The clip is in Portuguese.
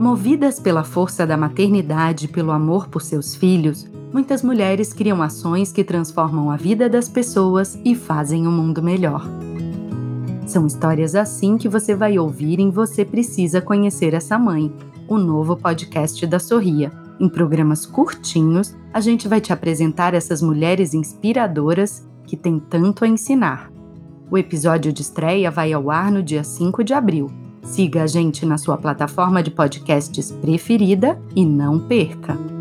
Movidas pela força da maternidade e pelo amor por seus filhos, muitas mulheres criam ações que transformam a vida das pessoas e fazem o um mundo melhor. São histórias assim que você vai ouvir em Você Precisa Conhecer Essa Mãe, o novo podcast da Sorria. Em programas curtinhos, a gente vai te apresentar essas mulheres inspiradoras que têm tanto a ensinar. O episódio de estreia vai ao ar no dia 5 de abril. Siga a gente na sua plataforma de podcasts preferida e não perca!